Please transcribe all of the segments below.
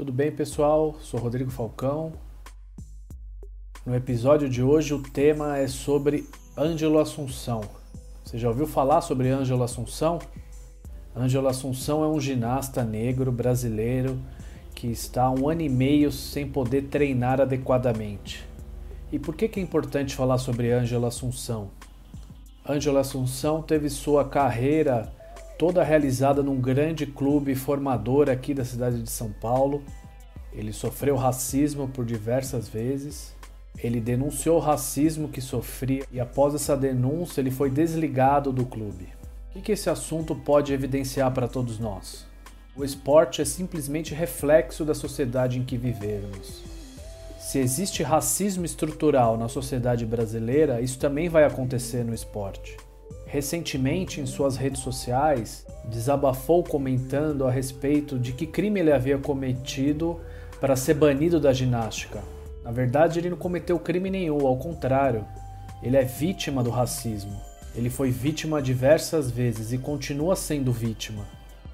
Tudo bem, pessoal? Sou Rodrigo Falcão. No episódio de hoje, o tema é sobre Ângelo Assunção. Você já ouviu falar sobre Ângelo Assunção? Ângelo Assunção é um ginasta negro brasileiro que está há um ano e meio sem poder treinar adequadamente. E por que, que é importante falar sobre Ângelo Assunção? Ângelo Assunção teve sua carreira toda realizada num grande clube formador aqui da cidade de São Paulo. Ele sofreu racismo por diversas vezes. Ele denunciou o racismo que sofria e após essa denúncia ele foi desligado do clube. O que, esse assunto pode evidenciar para todos nós? O esporte é simplesmente reflexo da sociedade em que vivemos. Se existe racismo estrutural na sociedade brasileira, isso também vai acontecer no esporte recentemente em suas redes sociais desabafou comentando a respeito de que crime ele havia cometido para ser banido da ginástica. Na verdade, ele não cometeu crime nenhum, ao contrário, ele é vítima do racismo. Ele foi vítima diversas vezes e continua sendo vítima.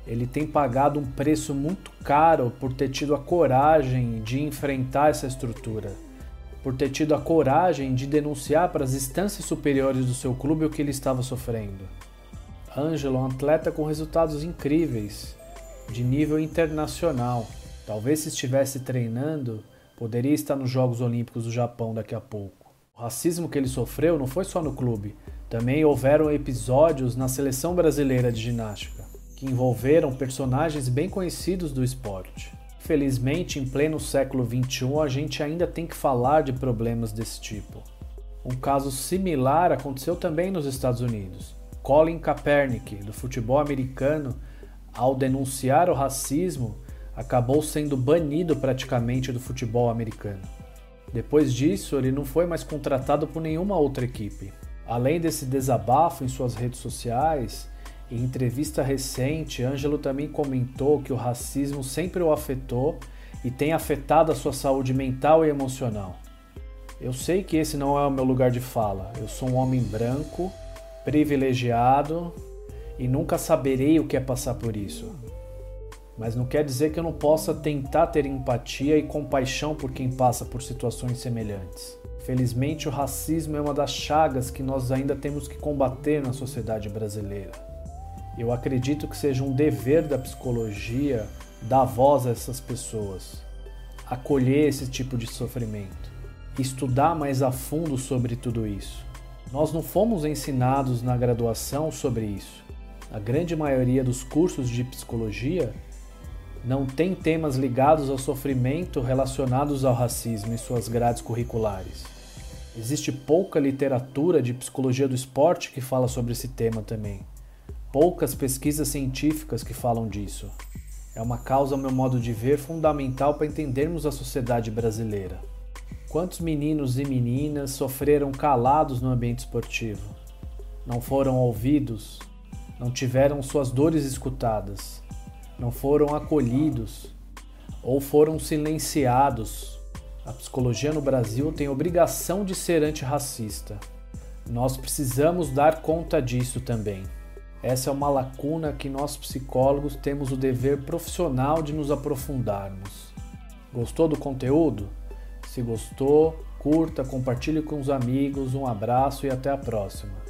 Ele tem pagado um preço muito caro por ter tido a coragem de enfrentar essa estrutura por ter tido a coragem de denunciar para as instâncias superiores do seu clube o que ele estava sofrendo. Ângelo é um atleta com resultados incríveis, de nível internacional. Talvez se estivesse treinando, poderia estar nos Jogos Olímpicos do Japão daqui a pouco. O racismo que ele sofreu não foi só no clube, também houveram episódios na seleção brasileira de ginástica, que envolveram personagens bem conhecidos do esporte. Felizmente, em pleno século XXI, a gente ainda tem que falar de problemas desse tipo. Um caso similar aconteceu também nos Estados Unidos. Colin Kaepernick, do futebol americano, ao denunciar o racismo, acabou sendo banido praticamente do futebol americano. Depois disso, ele não foi mais contratado por nenhuma outra equipe. Além desse desabafo em suas redes sociais, em entrevista recente, Ângelo também comentou que o racismo sempre o afetou e tem afetado a sua saúde mental e emocional. Eu sei que esse não é o meu lugar de fala. Eu sou um homem branco, privilegiado e nunca saberei o que é passar por isso. Mas não quer dizer que eu não possa tentar ter empatia e compaixão por quem passa por situações semelhantes. Felizmente, o racismo é uma das chagas que nós ainda temos que combater na sociedade brasileira. Eu acredito que seja um dever da psicologia dar voz a essas pessoas, acolher esse tipo de sofrimento, estudar mais a fundo sobre tudo isso. Nós não fomos ensinados na graduação sobre isso. A grande maioria dos cursos de psicologia não tem temas ligados ao sofrimento relacionados ao racismo em suas grades curriculares. Existe pouca literatura de psicologia do esporte que fala sobre esse tema também poucas pesquisas científicas que falam disso. É uma causa, ao meu modo de ver, fundamental para entendermos a sociedade brasileira. Quantos meninos e meninas sofreram calados no ambiente esportivo? Não foram ouvidos, não tiveram suas dores escutadas, não foram acolhidos ou foram silenciados. A psicologia no Brasil tem obrigação de ser antirracista. Nós precisamos dar conta disso também. Essa é uma lacuna que nós psicólogos temos o dever profissional de nos aprofundarmos. Gostou do conteúdo? Se gostou, curta, compartilhe com os amigos. Um abraço e até a próxima.